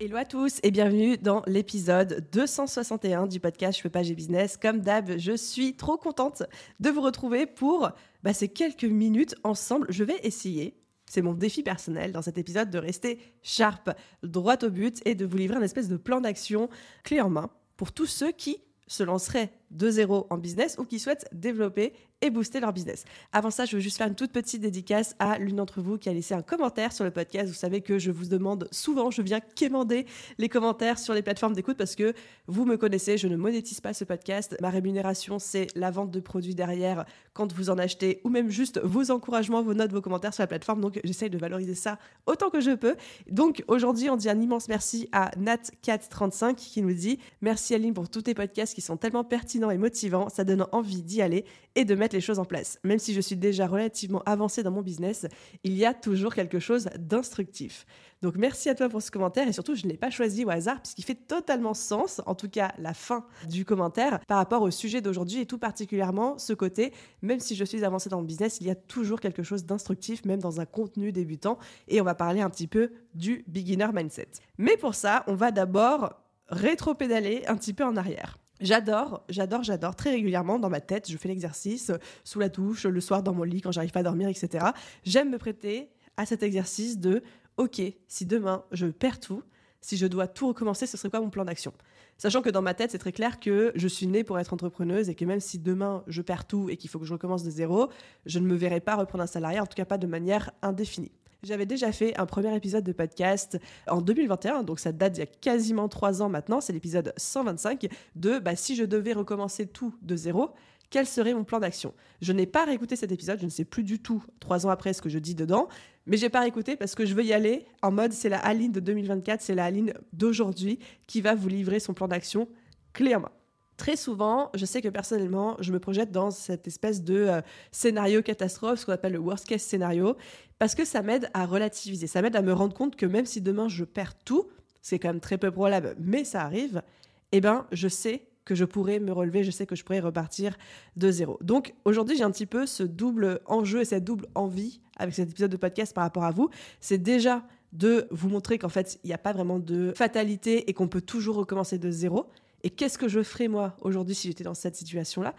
Hello à tous et bienvenue dans l'épisode 261 du podcast Je fais pas j'ai business. Comme d'hab, je suis trop contente de vous retrouver pour bah, ces quelques minutes ensemble. Je vais essayer, c'est mon défi personnel dans cet épisode, de rester sharp, droit au but et de vous livrer un espèce de plan d'action clé en main pour tous ceux qui se lanceraient de zéro en business ou qui souhaitent développer et booster leur business. Avant ça, je veux juste faire une toute petite dédicace à l'une d'entre vous qui a laissé un commentaire sur le podcast. Vous savez que je vous demande souvent, je viens quémander les commentaires sur les plateformes d'écoute parce que vous me connaissez, je ne monétise pas ce podcast. Ma rémunération, c'est la vente de produits derrière quand vous en achetez ou même juste vos encouragements, vos notes, vos commentaires sur la plateforme. Donc, j'essaye de valoriser ça autant que je peux. Donc, aujourd'hui, on dit un immense merci à Nat435 qui nous dit Merci Aline pour tous tes podcasts qui sont tellement pertinents et motivants. Ça donne envie d'y aller et de mettre les choses en place. Même si je suis déjà relativement avancée dans mon business, il y a toujours quelque chose d'instructif. Donc merci à toi pour ce commentaire et surtout je ne l'ai pas choisi au hasard puisqu'il fait totalement sens, en tout cas la fin du commentaire par rapport au sujet d'aujourd'hui et tout particulièrement ce côté, même si je suis avancée dans mon business, il y a toujours quelque chose d'instructif même dans un contenu débutant et on va parler un petit peu du beginner mindset. Mais pour ça, on va d'abord rétro-pédaler un petit peu en arrière. J'adore, j'adore, j'adore très régulièrement dans ma tête. Je fais l'exercice euh, sous la douche, le soir dans mon lit quand j'arrive pas à dormir, etc. J'aime me prêter à cet exercice de OK, si demain je perds tout, si je dois tout recommencer, ce serait quoi mon plan d'action? Sachant que dans ma tête, c'est très clair que je suis née pour être entrepreneuse et que même si demain je perds tout et qu'il faut que je recommence de zéro, je ne me verrai pas reprendre un salarié, en tout cas pas de manière indéfinie. J'avais déjà fait un premier épisode de podcast en 2021, donc ça date d'il y a quasiment trois ans maintenant, c'est l'épisode 125 de bah, si je devais recommencer tout de zéro, quel serait mon plan d'action? Je n'ai pas réécouté cet épisode, je ne sais plus du tout trois ans après ce que je dis dedans, mais j'ai pas réécouté parce que je veux y aller en mode c'est la Aline de 2024, c'est la Aline d'aujourd'hui qui va vous livrer son plan d'action clé en main. Très souvent, je sais que personnellement, je me projette dans cette espèce de euh, scénario catastrophe, ce qu'on appelle le worst case scénario, parce que ça m'aide à relativiser, ça m'aide à me rendre compte que même si demain je perds tout, c'est quand même très peu probable, mais ça arrive, eh ben, je sais que je pourrais me relever, je sais que je pourrais repartir de zéro. Donc aujourd'hui, j'ai un petit peu ce double enjeu et cette double envie avec cet épisode de podcast par rapport à vous. C'est déjà de vous montrer qu'en fait, il n'y a pas vraiment de fatalité et qu'on peut toujours recommencer de zéro et qu'est-ce que je ferais moi aujourd'hui si j'étais dans cette situation-là?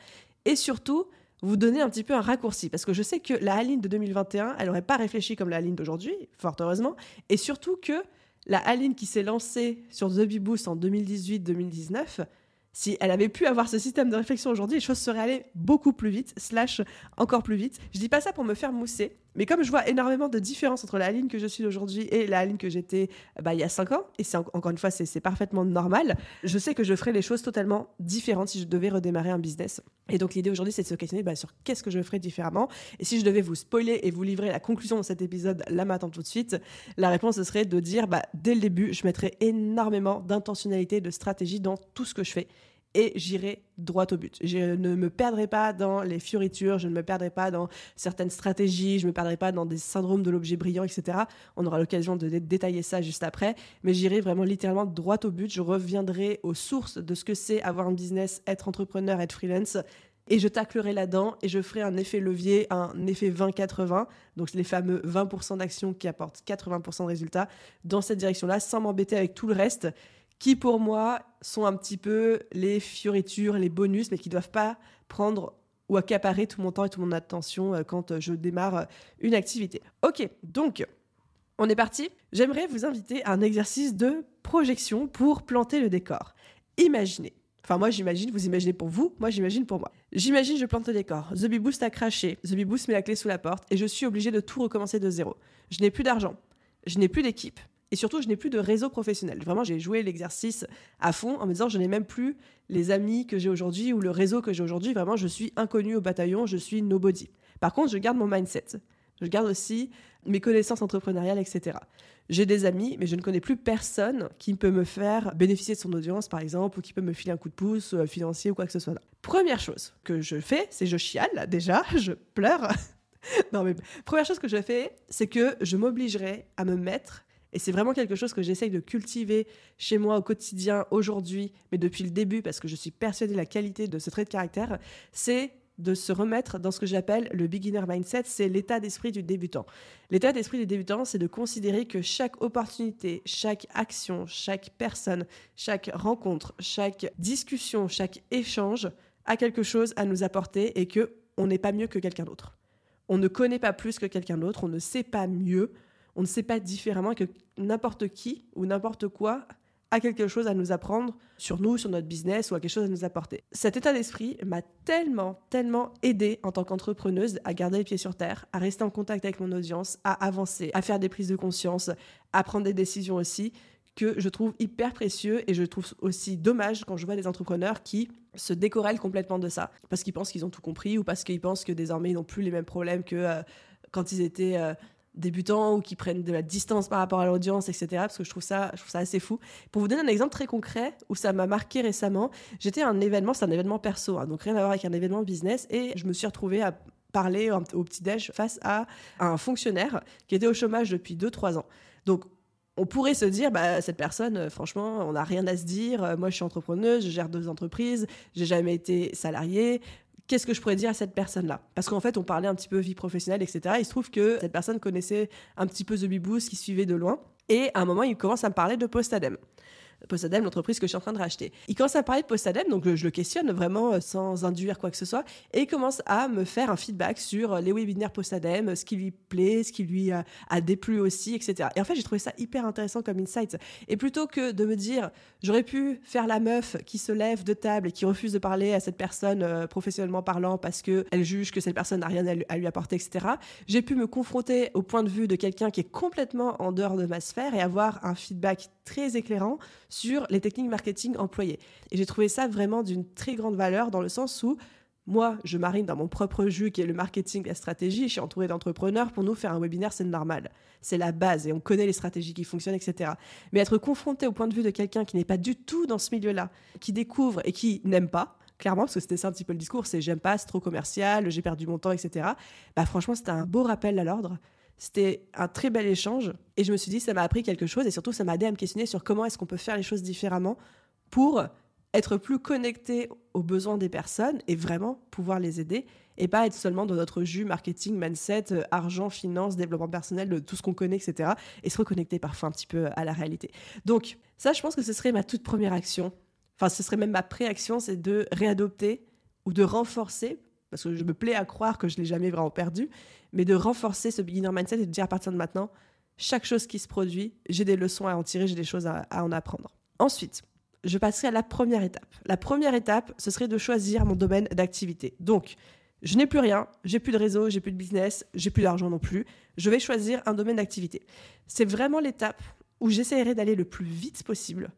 Et surtout, vous donner un petit peu un raccourci, parce que je sais que la Aline de 2021, elle n'aurait pas réfléchi comme la Aline d'aujourd'hui, fort heureusement, et surtout que la Aline qui s'est lancée sur The Bee Boost en 2018-2019, si elle avait pu avoir ce système de réflexion aujourd'hui, les choses seraient allées beaucoup plus vite, slash encore plus vite. Je dis pas ça pour me faire mousser, mais comme je vois énormément de différences entre la ligne que je suis aujourd'hui et la ligne que j'étais bah, il y a 5 ans, et c'est encore une fois, c'est parfaitement normal, je sais que je ferais les choses totalement différentes si je devais redémarrer un business. Et donc l'idée aujourd'hui, c'est de se questionner bah, sur qu'est-ce que je ferais différemment. Et si je devais vous spoiler et vous livrer la conclusion de cet épisode là maintenant tout de suite, la réponse serait de dire bah, dès le début, je mettrais énormément d'intentionnalité, de stratégie dans tout ce que je fais et j'irai droit au but. Je ne me perdrai pas dans les fioritures, je ne me perdrai pas dans certaines stratégies, je ne me perdrai pas dans des syndromes de l'objet brillant, etc. On aura l'occasion de détailler ça juste après, mais j'irai vraiment littéralement droit au but. Je reviendrai aux sources de ce que c'est avoir un business, être entrepreneur, être freelance. Et je taclerai là-dedans et je ferai un effet levier, un effet 20-80, donc les fameux 20% d'actions qui apportent 80% de résultats dans cette direction-là, sans m'embêter avec tout le reste qui pour moi sont un petit peu les fioritures, les bonus, mais qui ne doivent pas prendre ou accaparer tout mon temps et toute mon attention euh, quand euh, je démarre euh, une activité. Ok, donc on est parti. J'aimerais vous inviter à un exercice de projection pour planter le décor. Imaginez. Enfin, moi, j'imagine, vous imaginez pour vous, moi, j'imagine pour moi. J'imagine, je plante le décor. The Bee Boost a craché. The Bee Boost met la clé sous la porte et je suis obligé de tout recommencer de zéro. Je n'ai plus d'argent. Je n'ai plus d'équipe. Et surtout, je n'ai plus de réseau professionnel. Vraiment, j'ai joué l'exercice à fond en me disant, je n'ai même plus les amis que j'ai aujourd'hui ou le réseau que j'ai aujourd'hui. Vraiment, je suis inconnu au bataillon, je suis nobody. Par contre, je garde mon mindset. Je garde aussi mes connaissances entrepreneuriales, etc. J'ai des amis, mais je ne connais plus personne qui peut me faire bénéficier de son audience, par exemple, ou qui peut me filer un coup de pouce euh, financier ou quoi que ce soit. Première chose que je fais, c'est je chiale, déjà, je pleure. non, mais première chose que je fais, c'est que je m'obligerai à me mettre et c'est vraiment quelque chose que j'essaye de cultiver chez moi au quotidien aujourd'hui, mais depuis le début, parce que je suis persuadée de la qualité de ce trait de caractère, c'est de se remettre dans ce que j'appelle le beginner mindset, c'est l'état d'esprit du débutant. L'état d'esprit du débutant, c'est de considérer que chaque opportunité, chaque action, chaque personne, chaque rencontre, chaque discussion, chaque échange a quelque chose à nous apporter et que on n'est pas mieux que quelqu'un d'autre. On ne connaît pas plus que quelqu'un d'autre, on ne sait pas mieux, on ne sait pas différemment que n'importe qui ou n'importe quoi a quelque chose à nous apprendre sur nous, sur notre business ou a quelque chose à nous apporter. Cet état d'esprit m'a tellement, tellement aidé en tant qu'entrepreneuse à garder les pieds sur terre, à rester en contact avec mon audience, à avancer, à faire des prises de conscience, à prendre des décisions aussi, que je trouve hyper précieux et je trouve aussi dommage quand je vois des entrepreneurs qui se décorrèlent complètement de ça parce qu'ils pensent qu'ils ont tout compris ou parce qu'ils pensent que désormais ils n'ont plus les mêmes problèmes que euh, quand ils étaient euh, débutants ou qui prennent de la distance par rapport à l'audience, etc. Parce que je trouve ça, je trouve ça assez fou. Pour vous donner un exemple très concret où ça m'a marqué récemment, j'étais à un événement, c'est un événement perso, hein, donc rien à voir avec un événement business, et je me suis retrouvée à parler au petit-déj face à un fonctionnaire qui était au chômage depuis 2-3 ans. Donc, on pourrait se dire, bah, cette personne, euh, franchement, on n'a rien à se dire. Euh, moi, je suis entrepreneuse, je gère deux entreprises, j'ai jamais été salariée qu'est-ce que je pourrais dire à cette personne-là? Parce qu'en fait, on parlait un petit peu vie professionnelle, etc. Il se trouve que cette personne connaissait un petit peu The Beboost, qui suivait de loin. Et à un moment, il commence à me parler de Postadem. Postadem, l'entreprise que je suis en train de racheter. Il commence à parler de Postadem, donc je le questionne vraiment euh, sans induire quoi que ce soit, et il commence à me faire un feedback sur euh, les webinaires Postadem, ce qui lui plaît, ce qui lui a, déplu aussi, etc. Et en fait, j'ai trouvé ça hyper intéressant comme insight. Et plutôt que de me dire, j'aurais pu faire la meuf qui se lève de table et qui refuse de parler à cette personne euh, professionnellement parlant parce qu'elle juge que cette personne n'a rien à lui apporter, etc., j'ai pu me confronter au point de vue de quelqu'un qui est complètement en dehors de ma sphère et avoir un feedback très éclairant sur les techniques marketing employées. Et j'ai trouvé ça vraiment d'une très grande valeur dans le sens où moi, je marine dans mon propre jus qui est le marketing, la stratégie. Je suis entourée d'entrepreneurs. Pour nous, faire un webinaire, c'est normal. C'est la base et on connaît les stratégies qui fonctionnent, etc. Mais être confronté au point de vue de quelqu'un qui n'est pas du tout dans ce milieu-là, qui découvre et qui n'aime pas, clairement, parce que c'était ça un petit peu le discours, c'est j'aime pas, c'est trop commercial, j'ai perdu mon temps, etc. Bah, franchement, c'était un beau rappel à l'ordre. C'était un très bel échange et je me suis dit, ça m'a appris quelque chose et surtout, ça m'a aidé à me questionner sur comment est-ce qu'on peut faire les choses différemment pour être plus connecté aux besoins des personnes et vraiment pouvoir les aider et pas être seulement dans notre jus marketing, mindset, euh, argent, finance, développement personnel, de tout ce qu'on connaît, etc. et se reconnecter parfois un petit peu à la réalité. Donc, ça, je pense que ce serait ma toute première action. Enfin, ce serait même ma préaction, c'est de réadopter ou de renforcer parce que je me plais à croire que je l'ai jamais vraiment perdu, mais de renforcer ce beginner mindset et de dire à partir de maintenant, chaque chose qui se produit, j'ai des leçons à en tirer, j'ai des choses à, en apprendre. Ensuite, je passerai à la première étape. La première étape, ce serait de choisir mon domaine d'activité. Donc, je n'ai plus rien, j'ai plus de réseau, j'ai plus de business, j'ai plus d'argent non plus. Je vais choisir un domaine d'activité. C'est vraiment l'étape où j'essaierai d'aller le plus vite possible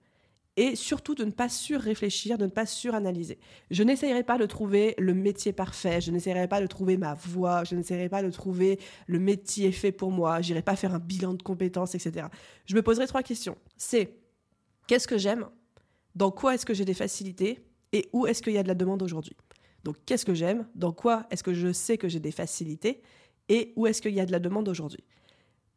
et surtout de ne pas surréfléchir, de ne pas suranalyser. Je n'essayerai pas de trouver le métier parfait, je n'essayerai pas de trouver ma voie, je n'essayerai pas de trouver le métier fait pour moi, j'irai pas faire un bilan de compétences, etc. Je me poserai trois questions. C'est qu'est-ce que j'aime? Dans quoi est-ce que j'ai des facilités? Et où est-ce qu'il y a de la demande aujourd'hui? Donc qu'est-ce que j'aime? Dans quoi est-ce que je sais que j'ai des facilités? Et où est-ce qu'il y a de la demande aujourd'hui?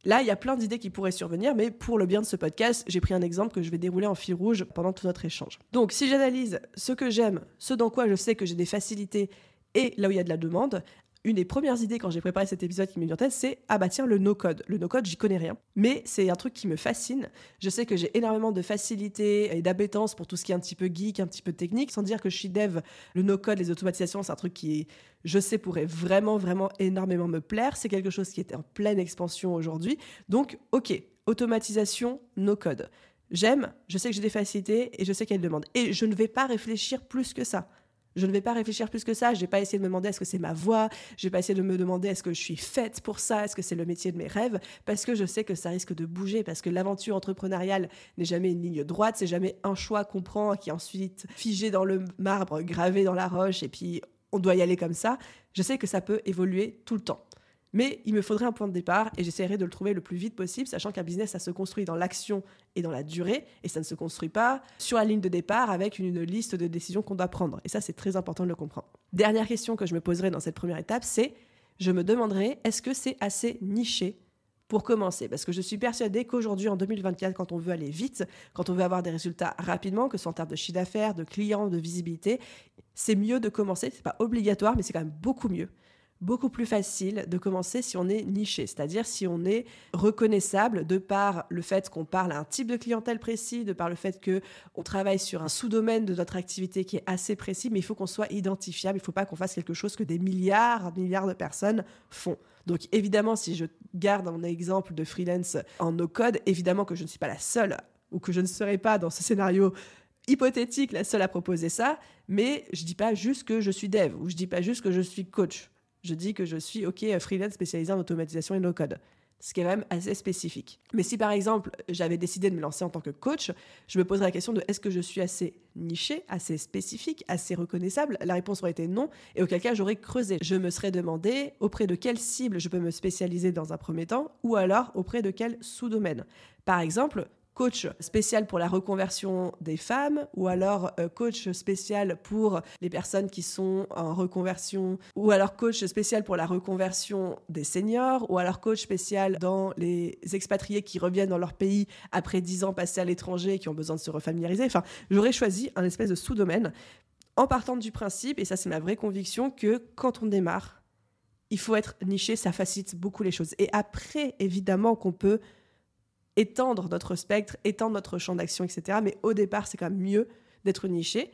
Là, il y a plein d'idées qui pourraient survenir, mais pour le bien de ce podcast, j'ai pris un exemple que je vais dérouler en fil rouge pendant tout notre échange. Donc, si j'analyse ce que j'aime, ce dans quoi je sais que j'ai des facilités et là où il y a de la demande, une des premières idées quand j'ai préparé cet épisode qui m'est venue en tête, c'est ah bah tiens le no-code. Le no-code, j'y connais rien, mais c'est un truc qui me fascine. Je sais que j'ai énormément de facilité et d'appétence pour tout ce qui est un petit peu geek, un petit peu technique, sans dire que je suis dev. Le no-code, les automatisations, c'est un truc qui, je sais, pourrait vraiment, vraiment énormément me plaire. C'est quelque chose qui est en pleine expansion aujourd'hui. Donc, ok, automatisation, no-code. J'aime, je sais que j'ai des facilités et je sais qu'elles demandent. Et je ne vais pas réfléchir plus que ça. Je ne vais pas réfléchir plus que ça. Je vais pas essayer de me demander est-ce que c'est ma voix. Je vais pas essayer de me demander est-ce que je suis faite pour ça. Est-ce que c'est le métier de mes rêves? Parce que je sais que ça risque de bouger. Parce que l'aventure entrepreneuriale n'est jamais une ligne droite. C'est jamais un choix qu'on prend qui est ensuite figé dans le marbre, gravé dans la roche et puis on doit y aller comme ça. Je sais que ça peut évoluer tout le temps. Mais il me faudrait un point de départ et j'essaierai de le trouver le plus vite possible, sachant qu'un business, ça se construit dans l'action et dans la durée, et ça ne se construit pas sur la ligne de départ avec une, liste de décisions qu'on doit prendre. Et ça, c'est très important de le comprendre. Dernière question que je me poserai dans cette première étape, c'est je me demanderai, est-ce que c'est assez niché pour commencer, parce que je suis persuadée qu'aujourd'hui, en 2024, quand on veut aller vite, quand on veut avoir des résultats rapidement, que ce soit en termes de chiffre d'affaires, de clients, de visibilité, c'est mieux de commencer. C'est pas obligatoire, mais c'est quand même beaucoup mieux beaucoup plus facile de commencer si on est niché, c'est-à-dire si on est reconnaissable de par le fait qu'on parle à un type de clientèle précis, de par le fait que on travaille sur un sous-domaine de notre activité qui est assez précis, mais il faut qu'on soit identifiable, il ne faut pas qu'on fasse quelque chose que des milliards, milliards de personnes font. Donc évidemment, si je garde mon exemple de freelance en no-code, évidemment que je ne suis pas la seule ou que je ne serai pas dans ce scénario hypothétique la seule à proposer ça, mais je dis pas juste que je suis dev ou je dis pas juste que je suis coach je dis que je suis OK freelance spécialisé en automatisation et no-code. Ce qui est quand même assez spécifique. Mais si par exemple j'avais décidé de me lancer en tant que coach, je me poserais la question de est-ce que je suis assez niché, assez spécifique, assez reconnaissable? La réponse aurait été non, et auquel cas j'aurais creusé. Je me serais demandé auprès de quelle cible je peux me spécialiser dans un premier temps, ou alors auprès de quel sous-domaine? Par exemple, coach spécial pour la reconversion des femmes ou alors euh, coach spécial pour les personnes qui sont en reconversion ou alors coach spécial pour la reconversion des seniors ou alors coach spécial dans les expatriés qui reviennent dans leur pays après dix ans passés à l'étranger et qui ont besoin de se refamiliariser. Enfin, j'aurais choisi un espèce de sous-domaine en partant du principe, et ça c'est ma vraie conviction, que quand on démarre, il faut être niché, ça facilite beaucoup les choses. Et après, évidemment qu'on peut étendre notre spectre, étendre notre champ d'action, etc. Mais au départ, c'est quand même mieux d'être niché.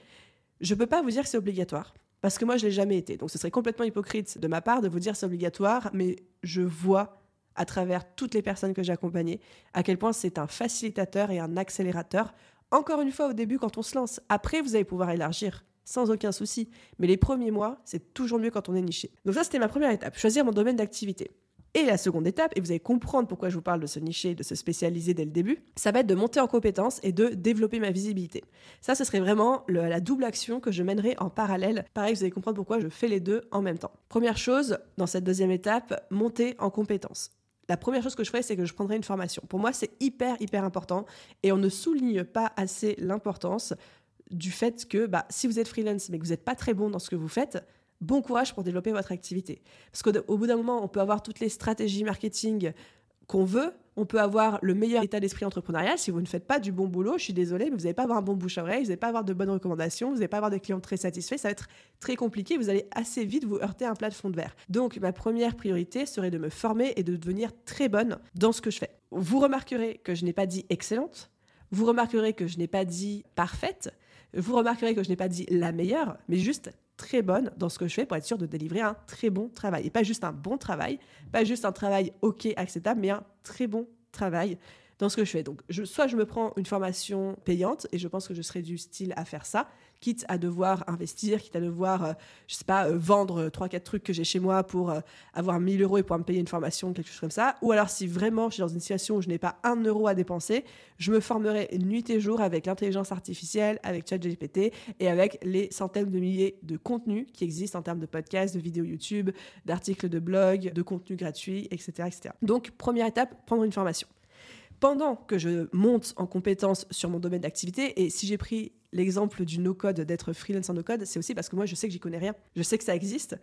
Je ne peux pas vous dire que c'est obligatoire, parce que moi, je ne l'ai jamais été. Donc ce serait complètement hypocrite de ma part de vous dire c'est obligatoire, mais je vois à travers toutes les personnes que j'ai accompagnées à quel point c'est un facilitateur et un accélérateur. Encore une fois, au début, quand on se lance, après, vous allez pouvoir élargir sans aucun souci. Mais les premiers mois, c'est toujours mieux quand on est niché. Donc ça, c'était ma première étape, choisir mon domaine d'activité. Et la seconde étape, et vous allez comprendre pourquoi je vous parle de se nicher, de se spécialiser dès le début, ça va être de monter en compétences et de développer ma visibilité. Ça, ce serait vraiment la double action que je mènerai en parallèle. Pareil, vous allez comprendre pourquoi je fais les deux en même temps. Première chose, dans cette deuxième étape, monter en compétences. La première chose que je ferai, c'est que je prendrai une formation. Pour moi, c'est hyper, hyper important et on ne souligne pas assez l'importance du fait que bah, si vous êtes freelance mais que vous n'êtes pas très bon dans ce que vous faites, bon courage pour développer votre activité. Parce qu'au bout d'un moment, on peut avoir toutes les stratégies marketing qu'on veut, on peut avoir le meilleur état d'esprit entrepreneurial. Si vous ne faites pas du bon boulot, je suis désolée, mais vous n'allez pas avoir un bon bouche à oreille, vous n'allez pas avoir de bonnes recommandations, vous n'allez pas avoir des clients très satisfaits, ça va être très compliqué, vous allez assez vite vous heurter un plafond de verre. Donc ma première priorité serait de me former et de devenir très bonne dans ce que je fais. Vous remarquerez que je n'ai pas dit excellente, vous remarquerez que je n'ai pas dit parfaite, vous remarquerez que je n'ai pas dit la meilleure, mais juste très bonne dans ce que je fais pour être sûr de délivrer un très bon travail. Et pas juste un bon travail, pas juste un travail OK, acceptable, mais un très bon travail dans ce que je fais. Donc, soit je me prends une formation payante, et je pense que je serai du style à faire ça, quitte à devoir investir, quitte à devoir, euh, je sais pas, euh, vendre 3-4 euh, trucs que j'ai chez moi pour avoir 1000 euros et pouvoir me payer une formation, quelque chose comme ça. Ou alors, si vraiment je suis dans une situation où je n'ai pas un euro à dépenser, je me formerai nuit et jour avec l'intelligence artificielle, avec ChatGPT et avec les centaines de milliers de contenus qui existent en termes de podcasts, de vidéos YouTube, d'articles de blog, de contenus gratuits, etc., etc. Donc, première étape, prendre une formation pendant que je monte en compétence sur mon domaine d'activité, et si j'ai pris l'exemple du no-code, d'être freelance en no-code, c'est aussi parce que moi, je sais que j'y connais rien. Je sais que ça existe.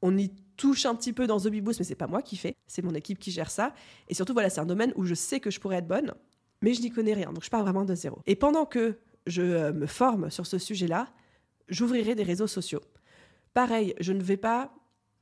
On y touche un petit peu dans The Big Boost, mais c'est pas moi qui fais, c'est mon équipe qui gère ça. Et surtout, voilà, c'est un domaine où je sais que je pourrais être bonne, mais je n'y connais rien. Donc, je pars vraiment de zéro. Et pendant que je euh, me forme sur ce sujet-là, j'ouvrirai des réseaux sociaux. Pareil, je ne vais pas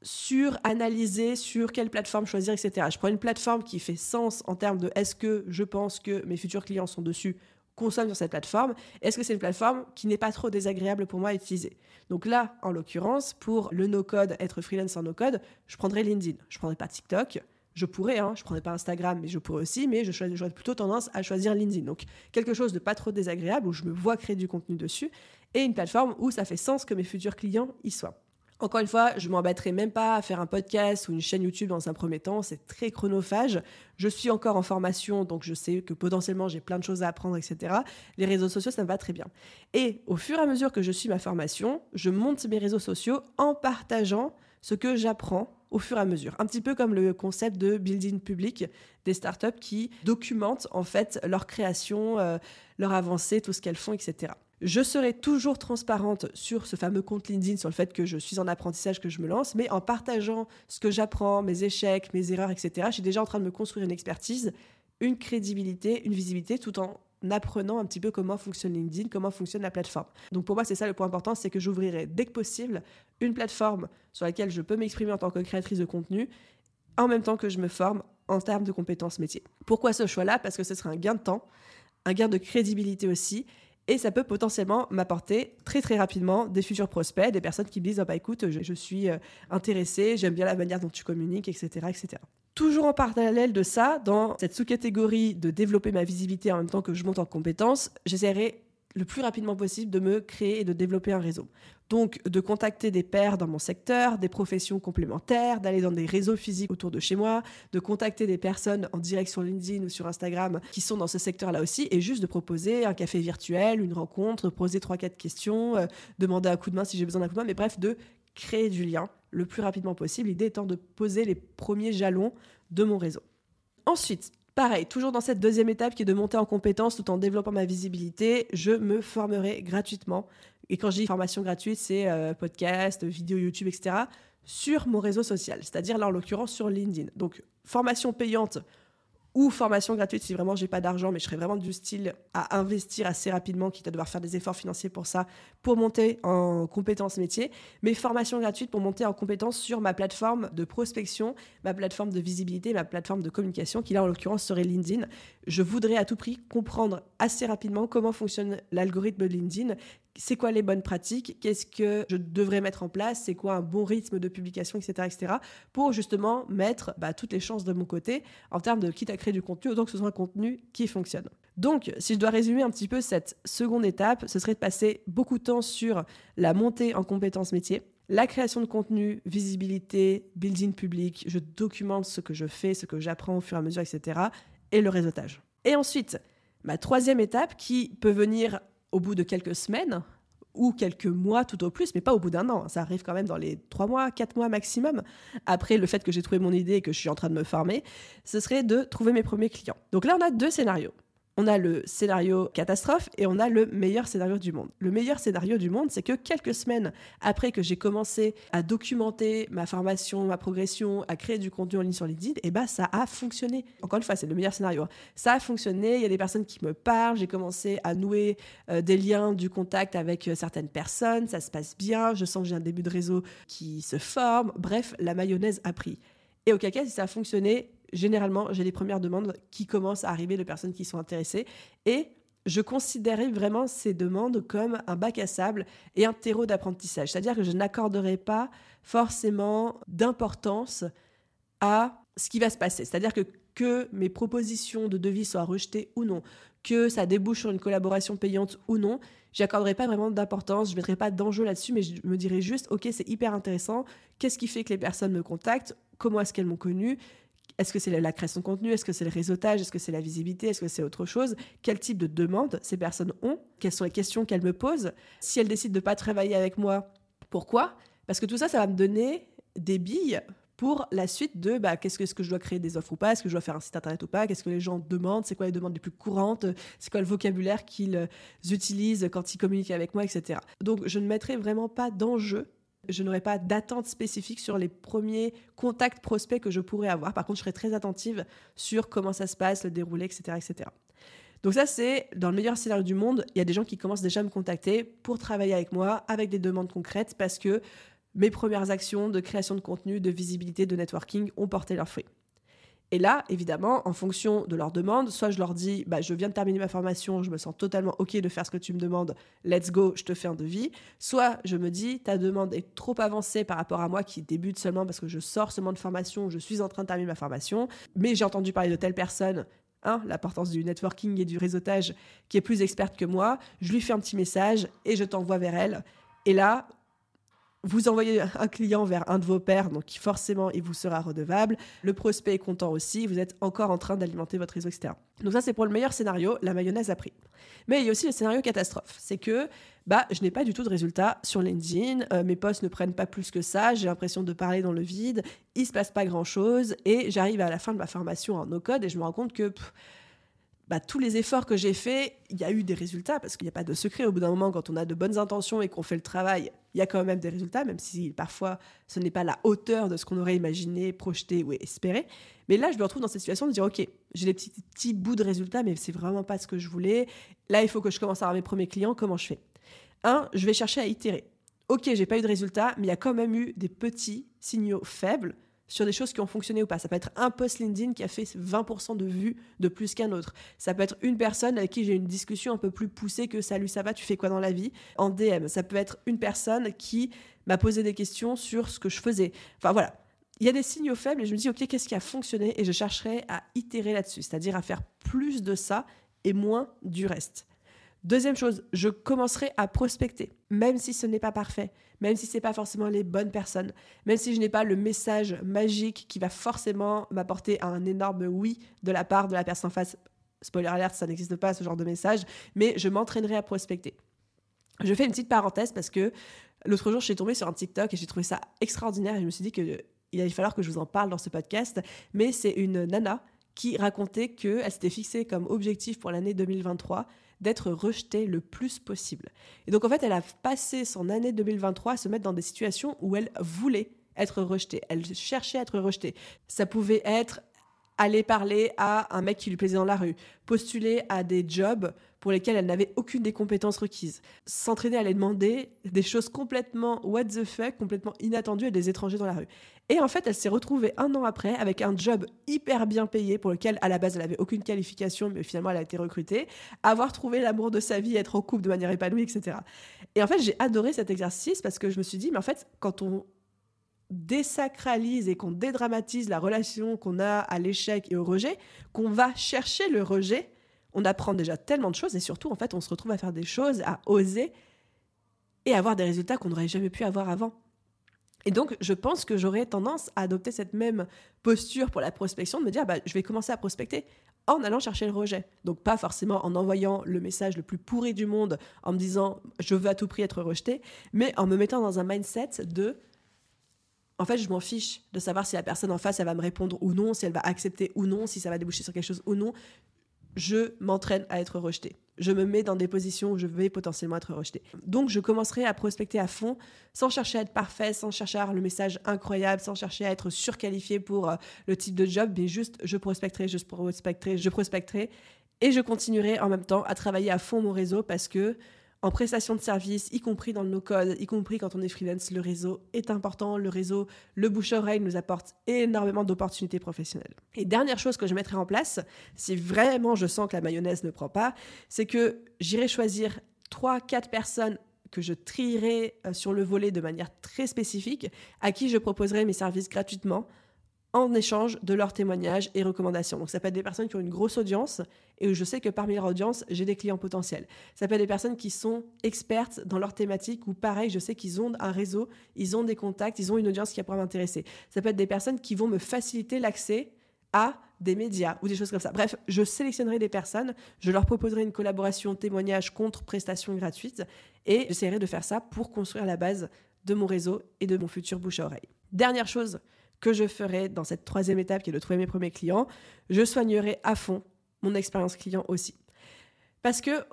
sur-analyser sur quelle plateforme choisir, etc. Je prends une plateforme qui fait sens en termes de est-ce que je pense que mes futurs clients sont dessus, consomment sur cette plateforme, est-ce que c'est une plateforme qui n'est pas trop désagréable pour moi à utiliser? Donc là, en l'occurrence, pour le no-code, être freelance en no-code, je prendrais LinkedIn. Je prendrais pas TikTok. Je pourrais, hein, je prendrais pas Instagram, mais je pourrais aussi, mais j'aurais plutôt tendance à choisir LinkedIn. Donc quelque chose de pas trop désagréable où je me vois créer du contenu dessus et une plateforme où ça fait sens que mes futurs clients y soient. Encore une fois, je m'embêterai même pas à faire un podcast ou une chaîne YouTube dans un premier temps, c'est très chronophage. Je suis encore en formation, donc je sais que potentiellement j'ai plein de choses à apprendre, etc. Les réseaux sociaux, ça me va très bien. Et au fur et à mesure que je suis ma formation, je monte mes réseaux sociaux en partageant ce que j'apprends au fur et à mesure. Un petit peu comme le concept de building public des startups qui documentent en fait leur création, euh, leur avancée, tout ce qu'elles font, etc. Je serai toujours transparente sur ce fameux compte LinkedIn, sur le fait que je suis en apprentissage, que je me lance, mais en partageant ce que j'apprends, mes échecs, mes erreurs, etc. Je suis déjà en train de me construire une expertise, une crédibilité, une visibilité, tout en apprenant un petit peu comment fonctionne LinkedIn, comment fonctionne la plateforme. Donc pour moi, c'est ça le point important, c'est que j'ouvrirai dès que possible une plateforme sur laquelle je peux m'exprimer en tant que créatrice de contenu, en même temps que je me forme en termes de compétences métiers. Pourquoi ce choix-là? Parce que ce sera un gain de temps, un gain de crédibilité aussi, et ça peut potentiellement m'apporter très très rapidement des futurs prospects, des personnes qui me disent oh bah écoute, je, suis euh, intéressée, j'aime bien la manière dont tu communiques, etc., etc. Toujours en parallèle de ça, dans cette sous-catégorie de développer ma visibilité en même temps que je monte en compétences, j'essaierai le plus rapidement possible de me créer et de développer un réseau. Donc de contacter des pairs dans mon secteur, des professions complémentaires, d'aller dans des réseaux physiques autour de chez moi, de contacter des personnes en direct sur LinkedIn ou sur Instagram qui sont dans ce secteur-là aussi, et juste de proposer un café virtuel, une rencontre, poser trois quatre questions, euh, demander un coup de main si j'ai besoin d'un coup de main, mais bref, de créer du lien le plus rapidement possible. L'idée étant de poser les premiers jalons de mon réseau. Ensuite, Pareil, toujours dans cette deuxième étape qui est de monter en compétence tout en développant ma visibilité, je me formerai gratuitement. Et quand je dis formation gratuite, c'est euh, podcast, vidéo YouTube, etc. sur mon réseau social, c'est-à-dire là en l'occurrence sur LinkedIn. Donc formation payante ou formation gratuite si vraiment j'ai pas d'argent, mais je serais vraiment du style à investir assez rapidement, quitte à devoir faire des efforts financiers pour ça, pour monter en compétences métiers, mais formation gratuite pour monter en compétences sur ma plateforme de prospection, ma plateforme de visibilité, ma plateforme de communication, qui là en l'occurrence serait LinkedIn. Je voudrais à tout prix comprendre assez rapidement comment fonctionne l'algorithme de LinkedIn, c'est quoi les bonnes pratiques, qu'est-ce que je devrais mettre en place, c'est quoi un bon rythme de publication, etc., etc., pour justement mettre bah, toutes les chances de mon côté en termes de quitte à créer du contenu, autant que ce soit un contenu qui fonctionne. Donc, si je dois résumer un petit peu cette seconde étape, ce serait de passer beaucoup de temps sur la montée en compétences métiers, la création de contenu, visibilité, building public, je documente ce que je fais, ce que j'apprends au fur et à mesure, etc., et le réseautage. Et ensuite, ma troisième étape qui peut venir au bout de quelques semaines ou quelques mois tout au plus, mais pas au bout d'un an. Ça arrive quand même dans les trois mois, quatre mois maximum. Après le fait que j'ai trouvé mon idée et que je suis en train de me former, ce serait de trouver mes premiers clients. Donc là, on a deux scénarios on a le scénario catastrophe et on a le meilleur scénario du monde. Le meilleur scénario du monde, c'est que quelques semaines après que j'ai commencé à documenter ma formation, ma progression, à créer du contenu en ligne sur LinkedIn, et eh ben ça a fonctionné. Encore une fois, c'est le meilleur scénario. Ça a fonctionné, il y a des personnes qui me parlent, j'ai commencé à nouer euh, des liens, du contact avec euh, certaines personnes, ça se passe bien, je sens que j'ai un début de réseau qui se forme. Bref, la mayonnaise a pris. Et au cas si ça a fonctionné, généralement, j'ai les premières demandes qui commencent à arriver de personnes qui sont intéressées. Et je considérais vraiment ces demandes comme un bac à sable et un terreau d'apprentissage. C'est-à-dire que je n'accorderai pas forcément d'importance à ce qui va se passer. C'est-à-dire que que mes propositions de devis soient rejetées ou non, que ça débouche sur une collaboration payante ou non, j'accorderai pas vraiment d'importance, je mettrai pas d'enjeu là-dessus, mais je me dirai juste, ok, c'est hyper intéressant, qu'est-ce qui fait que les personnes me contactent, comment est-ce qu'elles m'ont connu, est-ce que c'est la création de contenu? Est-ce que c'est le réseautage? Est-ce que c'est la visibilité? Est-ce que c'est autre chose? Quel type de demande ces personnes ont? Quelles sont les questions qu'elles me posent? Si elles décident de ne pas travailler avec moi, pourquoi? Parce que tout ça, ça va me donner des billes pour la suite de bah, qu'est-ce que, est-ce que je dois créer des offres ou pas, est-ce que je dois faire un site internet ou pas, qu'est-ce que les gens demandent, c'est quoi les demandes les plus courantes, c'est quoi le vocabulaire qu'ils utilisent quand ils communiquent avec moi, etc. Donc je ne mettrai vraiment pas d'enjeu je n'aurai pas d'attente spécifique sur les premiers contacts prospects que je pourrais avoir. Par contre, je serai très attentive sur comment ça se passe, le déroulé, etc. etc. Donc ça, c'est dans le meilleur scénario du monde, il y a des gens qui commencent déjà à me contacter pour travailler avec moi, avec des demandes concrètes, parce que mes premières actions de création de contenu, de visibilité, de networking ont porté leurs fruits. Et là, évidemment, en fonction de leur demande, soit je leur dis, bah, je viens de terminer ma formation, je me sens totalement OK de faire ce que tu me demandes, let's go, je te fais un devis. Soit je me dis, ta demande est trop avancée par rapport à moi qui débute seulement parce que je sors seulement de formation, je suis en train de terminer ma formation, mais j'ai entendu parler de telle personne, hein, l'importance du networking et du réseautage, qui est plus experte que moi, je lui fais un petit message et je t'envoie vers elle. Et là, Vous envoyez un client vers un de vos pairs, donc forcément, il vous sera redevable. Le prospect est content aussi, vous êtes encore en train d'alimenter votre réseau, etc. Donc ça, c'est pour le meilleur scénario, la mayonnaise a pris. Mais il y a aussi le scénario catastrophe. C'est que bah, je n'ai pas du tout de résultats sur LinkedIn, euh, mes posts ne prennent pas plus que ça, j'ai l'impression de parler dans le vide, il se passe pas grand-chose, et j'arrive à la fin de ma formation en no-code et je me rends compte que bah, tous les efforts que j'ai faits, il y a eu des résultats, parce qu'il n'y a pas de secret. Au bout d'un moment, quand on a de bonnes intentions et qu'on fait le travail, il y a quand même des résultats, même si parfois ce n'est pas la hauteur de ce qu'on aurait imaginé, projeté ou espéré. Mais là, je me retrouve dans cette situation de dire, OK, j'ai des petits, petits bouts de résultats, mais c'est vraiment pas ce que je voulais. Là, il faut que je commence à avoir mes premiers clients. Comment je fais? Un, je vais chercher à itérer. OK, j'ai pas eu de résultats, mais il y a quand même eu des petits signaux faibles sur des choses qui ont fonctionné ou pas. Ça peut être un post LinkedIn qui a fait 20% de vues de plus qu'un autre. Ça peut être une personne avec qui j'ai une discussion un peu plus poussée que salut ça va, tu fais quoi dans la vie en DM. Ça peut être une personne qui m'a posé des questions sur ce que je faisais. Enfin voilà. Il y a des signaux faibles et je me dis ok qu'est-ce qui a fonctionné? Et je chercherai à itérer là-dessus, c'est-à-dire à faire plus de ça et moins du reste. Deuxième chose, je commencerai à prospecter, même si ce n'est pas parfait, même si ce n'est pas forcément les bonnes personnes, même si je n'ai pas le message magique qui va forcément m'apporter un énorme oui de la part de la personne en face. Spoiler alert, ça n'existe pas ce genre de message, mais je m'entraînerai à prospecter. Je fais une petite parenthèse parce que l'autre jour, je suis tombée sur un TikTok et j'ai trouvé ça extraordinaire et je me suis dit qu'il allait falloir que je vous en parle dans ce podcast. Mais c'est une nana qui racontait qu'elle s'était fixée comme objectif pour l'année 2023 d'être rejetée le plus possible. Et donc en fait, elle a passé son année 2023 à se mettre dans des situations où elle voulait être rejetée. Elle cherchait à être rejetée. Ça pouvait être aller parler à un mec qui lui plaisait dans la rue, postuler à des jobs pour lesquels elle n'avait aucune des compétences requises, s'entraîner à aller demander des choses complètement what the fuck, complètement inattendues à des étrangers dans la rue. Et en fait, elle s'est retrouvée un an après avec un job hyper bien payé pour lequel à la base elle avait aucune qualification, mais finalement elle a été recrutée, avoir trouvé l'amour de sa vie, être en couple de manière épanouie, etc. Et en fait, j'ai adoré cet exercice parce que je me suis dit, mais en fait, quand on désacralise et qu'on dédramatise la relation qu'on a à l'échec et au rejet, qu'on va chercher le rejet, on apprend déjà tellement de choses et surtout, en fait, on se retrouve à faire des choses, à oser et avoir des résultats qu'on n'aurait jamais pu avoir avant. Et donc, je pense que j'aurais tendance à adopter cette même posture pour la prospection, de me dire, bah, je vais commencer à prospecter en allant chercher le rejet. Donc, pas forcément en envoyant le message le plus pourri du monde, en me disant, je veux à tout prix être rejeté, mais en me mettant dans un mindset de, en fait, je m'en fiche de savoir si la personne en face, elle va me répondre ou non, si elle va accepter ou non, si ça va déboucher sur quelque chose ou non. Je m'entraîne à être rejeté. Je me mets dans des positions où je vais potentiellement être rejeté. Donc, je commencerai à prospecter à fond, sans chercher à être parfait, sans chercher à avoir le message incroyable, sans chercher à être surqualifié pour euh, le type de job, mais juste je prospecterai, je prospecterai, je prospecterai. Et je continuerai en même temps à travailler à fond mon réseau parce que en prestation de service, y compris dans le no-code, y compris quand on est freelance, le réseau est important. Le réseau, le bouche-oreille nous apporte énormément d'opportunités professionnelles. Et dernière chose que je mettrai en place, si vraiment je sens que la mayonnaise ne prend pas, c'est que j'irai choisir 3-4 personnes que je trierai euh, sur le volet de manière très spécifique, à qui je proposerai mes services gratuitement en échange de leurs témoignages et recommandations. Donc ça peut être des personnes qui ont une grosse audience et où je sais que parmi leur audience, j'ai des clients potentiels. Ça peut être des personnes qui sont expertes dans leur thématique ou pareil, je sais qu'ils ont un réseau, ils ont des contacts, ils ont une audience qui pourrait m'intéresser. Ça peut être des personnes qui vont me faciliter l'accès à des médias ou des choses comme ça. Bref, je sélectionnerai des personnes, je leur proposerai une collaboration témoignage contre prestation gratuite et j'essaierai de faire ça pour construire la base de mon réseau et de mon futur bouche à oreille. Dernière chose que je ferai dans cette troisième étape qui est de trouver mes premiers clients, je soignerai à fond mon expérience client aussi. Parce que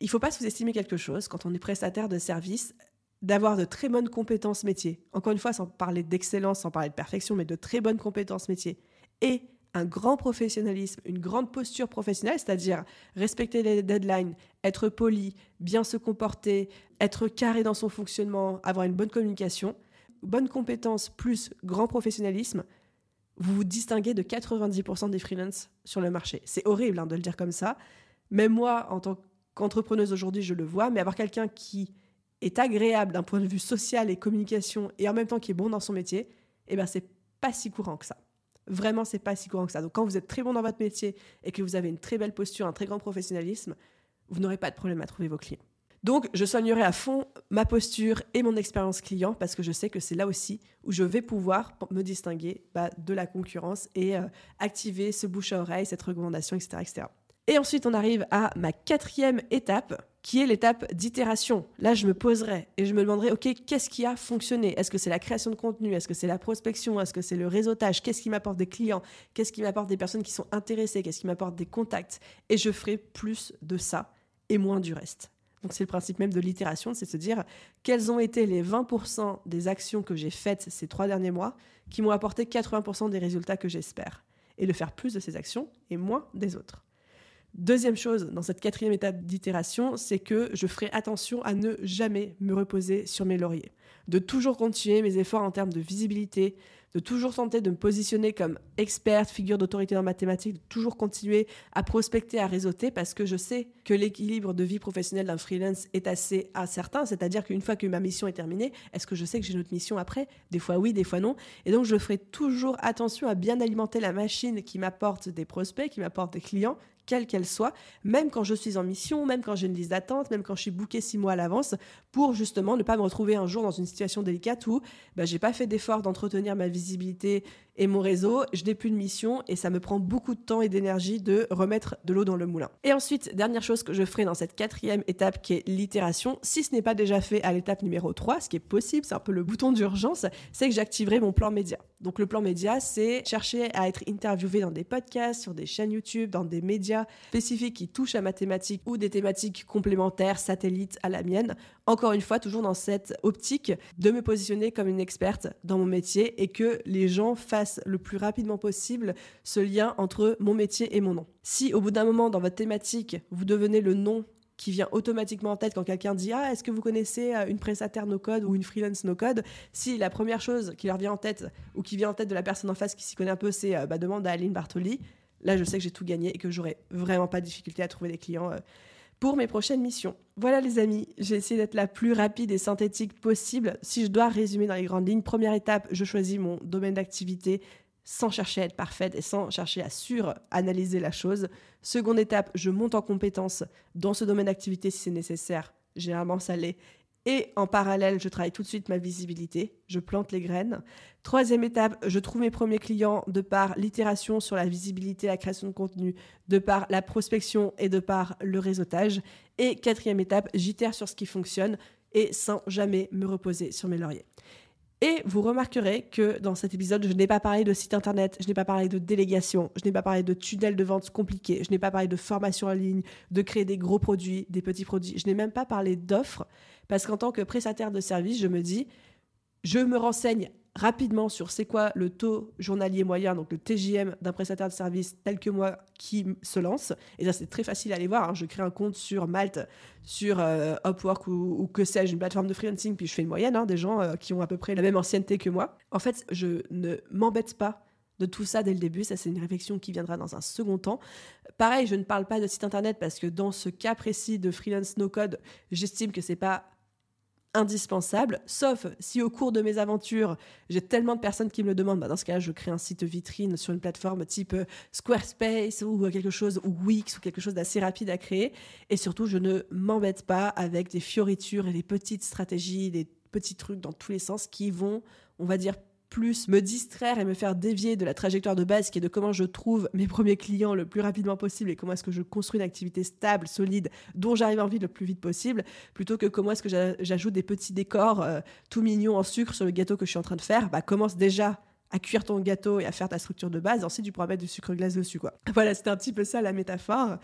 il faut pas sous-estimer quelque chose quand on est prestataire de service, d'avoir de très bonnes compétences métiers. Encore une fois, sans parler d'excellence, sans parler de perfection, mais de très bonnes compétences métiers. Et un grand professionnalisme, une grande posture professionnelle, c'est-à-dire respecter les deadlines, être poli, bien se comporter, être carré dans son fonctionnement, avoir une bonne communication, bonne compétence plus grand professionnalisme, vous vous distinguez de 90% des freelances sur le marché. C'est horrible hein, de le dire comme ça. Même moi, en tant qu'entrepreneuse aujourd'hui, je le vois, mais avoir quelqu'un qui est agréable d'un point de vue social et communication et en même temps qui est bon dans son métier, eh ben c'est pas si courant que ça. Vraiment, c'est pas si courant que ça. Donc quand vous êtes très bon dans votre métier et que vous avez une très belle posture, un très grand professionnalisme, vous n'aurez pas de problème à trouver vos clients. Donc, je soignerai à fond ma posture et mon expérience client parce que je sais que c'est là aussi où je vais pouvoir me distinguer bah, de la concurrence et euh, activer ce bouche à oreille, cette recommandation, etc., etc. Et ensuite, on arrive à ma quatrième étape, qui est l'étape d'itération. Là, je me poserai et je me demanderai, OK, qu'est-ce qui a fonctionné? Est-ce que c'est la création de contenu? Est-ce que c'est la prospection? Est-ce que c'est le réseautage? Qu'est-ce qui m'apporte des clients? Qu'est-ce qui m'apporte des personnes qui sont intéressées? Qu'est-ce qui m'apporte des contacts? Et je ferai plus de ça et moins du reste. Donc c'est le principe même de l'itération, c'est de se dire quelles ont été les 20% des actions que j'ai faites ces trois derniers mois qui m'ont apporté 80% des résultats que j'espère? Et de faire plus de ces actions et moins des autres. Deuxième chose, dans cette quatrième étape d'itération, c'est que je ferai attention à ne jamais me reposer sur mes lauriers, de toujours continuer mes efforts en termes de visibilité, de toujours tenter de me positionner comme experte, figure d'autorité en mathématiques, de toujours continuer à prospecter, à réseauter, parce que je sais que l'équilibre de vie professionnelle d'un freelance est assez incertain, c'est-à-dire qu'une fois que ma mission est terminée, est-ce que je sais que j'ai une autre mission après? Des fois oui, des fois non. Et donc je ferai toujours attention à bien alimenter la machine qui m'apporte des prospects, qui m'apporte des clients, quelle qu'elle soit, même quand je suis en mission, même quand j'ai une liste d'attente, même quand je suis booké six mois à l'avance, pour justement ne pas me retrouver un jour dans une situation délicate où bah, j'ai pas fait d'effort d'entretenir ma visibilité et mon réseau, je n'ai plus de mission et ça me prend beaucoup de temps et d'énergie de remettre de l'eau dans le moulin. Et ensuite, dernière chose que je ferai dans cette quatrième étape qui est l'itération, si ce n'est pas déjà fait à l'étape numéro 3, ce qui est possible, c'est un peu le bouton d'urgence, c'est que j'activerai mon plan média. Donc le plan média, c'est chercher à être interviewé dans des podcasts, sur des chaînes YouTube, dans des médias spécifiques qui touchent à mathématiques ou des thématiques complémentaires, satellites à la mienne. Encore une fois, toujours dans cette optique de me positionner comme une experte dans mon métier et que les gens fassent le plus rapidement possible ce lien entre mon métier et mon nom. Si au bout d'un moment dans votre thématique, vous devenez le nom qui vient automatiquement en tête quand quelqu'un dit Ah, est-ce que vous connaissez euh, une prestataire no-code ou une freelance no-code Si la première chose qui leur vient en tête ou qui vient en tête de la personne en face qui s'y connaît un peu, c'est euh, bah, demande à Aline Bartoli, là je sais que j'ai tout gagné et que j'aurai vraiment pas de difficulté à trouver des clients. Euh, pour mes prochaines missions. Voilà les amis, j'ai essayé d'être la plus rapide et synthétique possible. Si je dois résumer dans les grandes lignes, première étape, je choisis mon domaine d'activité sans chercher à être parfaite et sans chercher à suranalyser la chose. Seconde étape, je monte en compétence dans ce domaine d'activité si c'est nécessaire. Généralement, ça l'est. Et en parallèle, je travaille tout de suite ma visibilité, je plante les graines. Troisième étape, je trouve mes premiers clients de par l'itération sur la visibilité, la création de contenu, de par la prospection et de par le réseautage. Et quatrième étape, j'itère sur ce qui fonctionne et sans jamais me reposer sur mes lauriers. Et vous remarquerez que dans cet épisode, je n'ai pas parlé de site internet, je n'ai pas parlé de délégation, je n'ai pas parlé de tunnel de vente compliqué, je n'ai pas parlé de formation en ligne, de créer des gros produits, des petits produits, je n'ai même pas parlé d'offres parce qu'en tant que prestataire de service, je me dis, je me renseigne rapidement sur c'est quoi le taux journalier moyen, donc le TJM d'un prestataire de service tel que moi qui se lance. Et ça, c'est très facile à aller voir. Hein. Je crée un compte sur Malte, sur euh, Upwork ou, que sais-je, une plateforme de freelancing, puis je fais une moyenne hein, des gens euh, qui ont à peu près la même ancienneté que moi. En fait, je ne m'embête pas de tout ça dès le début. Ça, c'est une réflexion qui viendra dans un second temps. Pareil, je ne parle pas de site internet parce que dans ce cas précis de freelance no code, j'estime que c'est pas indispensable, sauf si au cours de mes aventures, j'ai tellement de personnes qui me le demandent, bah dans ce cas-là, je crée un site vitrine sur une plateforme type euh, Squarespace ou quelque chose, ou Wix, ou quelque chose d'assez rapide à créer. Et surtout, je ne m'embête pas avec des fioritures et des petites stratégies, des petits trucs dans tous les sens qui vont, on va dire, plus me distraire et me faire dévier de la trajectoire de base qui est de comment je trouve mes premiers clients le plus rapidement possible et comment est-ce que je construis une activité stable, solide, dont j'arrive en vie le plus vite possible, plutôt que comment est-ce que j'ajoute des petits décors euh, tout mignons en sucre sur le gâteau que je suis en train de faire. Bah, commence déjà à cuire ton gâteau et à faire ta structure de base. Ensuite, tu pourras mettre du sucre glace dessus. Voilà, c'était un petit peu ça la métaphore.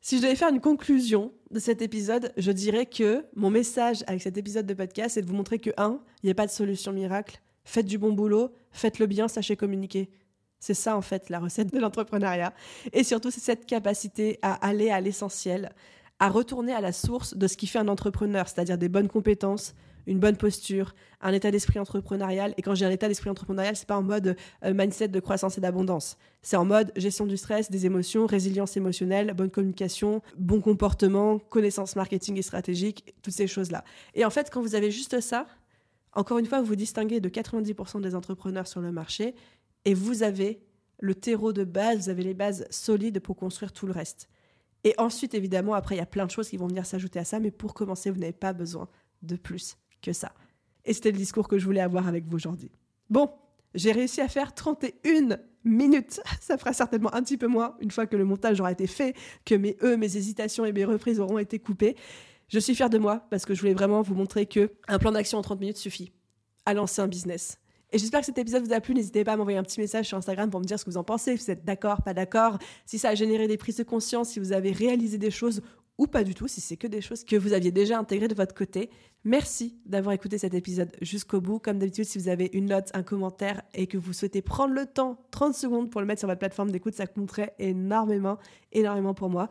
Si je devais faire une conclusion de cet épisode, je dirais que mon message avec cet épisode de podcast, c'est de vous montrer que, un, il n'y a pas de solution miracle faites du bon boulot, faites-le bien, sachez communiquer. C'est ça en fait la recette de l'entrepreneuriat. Et surtout, c'est cette capacité à aller à l'essentiel, à retourner à la source de ce qui fait un entrepreneur, c'est-à-dire des bonnes compétences, une bonne posture, un état d'esprit entrepreneurial. Et quand j'ai un état d'esprit entrepreneurial, c'est pas en mode euh, mindset de croissance et d'abondance. C'est en mode gestion du stress, des émotions, résilience émotionnelle, bonne communication, bon comportement, connaissance marketing et stratégique, toutes ces choses-là. Et en fait, quand vous avez juste ça, encore une fois, vous vous distinguez de 90% des entrepreneurs sur le marché et vous avez le terreau de base, vous avez les bases solides pour construire tout le reste. Et ensuite, évidemment, après, il y a plein de choses qui vont venir s'ajouter à ça, mais pour commencer, vous n'avez pas besoin de plus que ça. Et c'était le discours que je voulais avoir avec vous aujourd'hui. Bon, j'ai réussi à faire 31 minutes. Ça fera certainement un petit peu moins une fois que le montage aura été fait, que mes E, mes hésitations et mes reprises auront été coupées. Je suis fière de moi parce que je voulais vraiment vous montrer que un plan d'action en 30 minutes suffit à lancer un business. Et j'espère que cet épisode vous a plu. N'hésitez pas à m'envoyer un petit message sur Instagram pour me dire ce que vous en pensez, si vous êtes d'accord, pas d'accord, si ça a généré des prises de conscience, si vous avez réalisé des choses ou pas du tout, si c'est que des choses que vous aviez déjà intégrées de votre côté. Merci d'avoir écouté cet épisode jusqu'au bout. Comme d'habitude, si vous avez une note, un commentaire et que vous souhaitez prendre le temps, 30 secondes pour le mettre sur votre plateforme d'écoute, ça compterait énormément, énormément pour moi.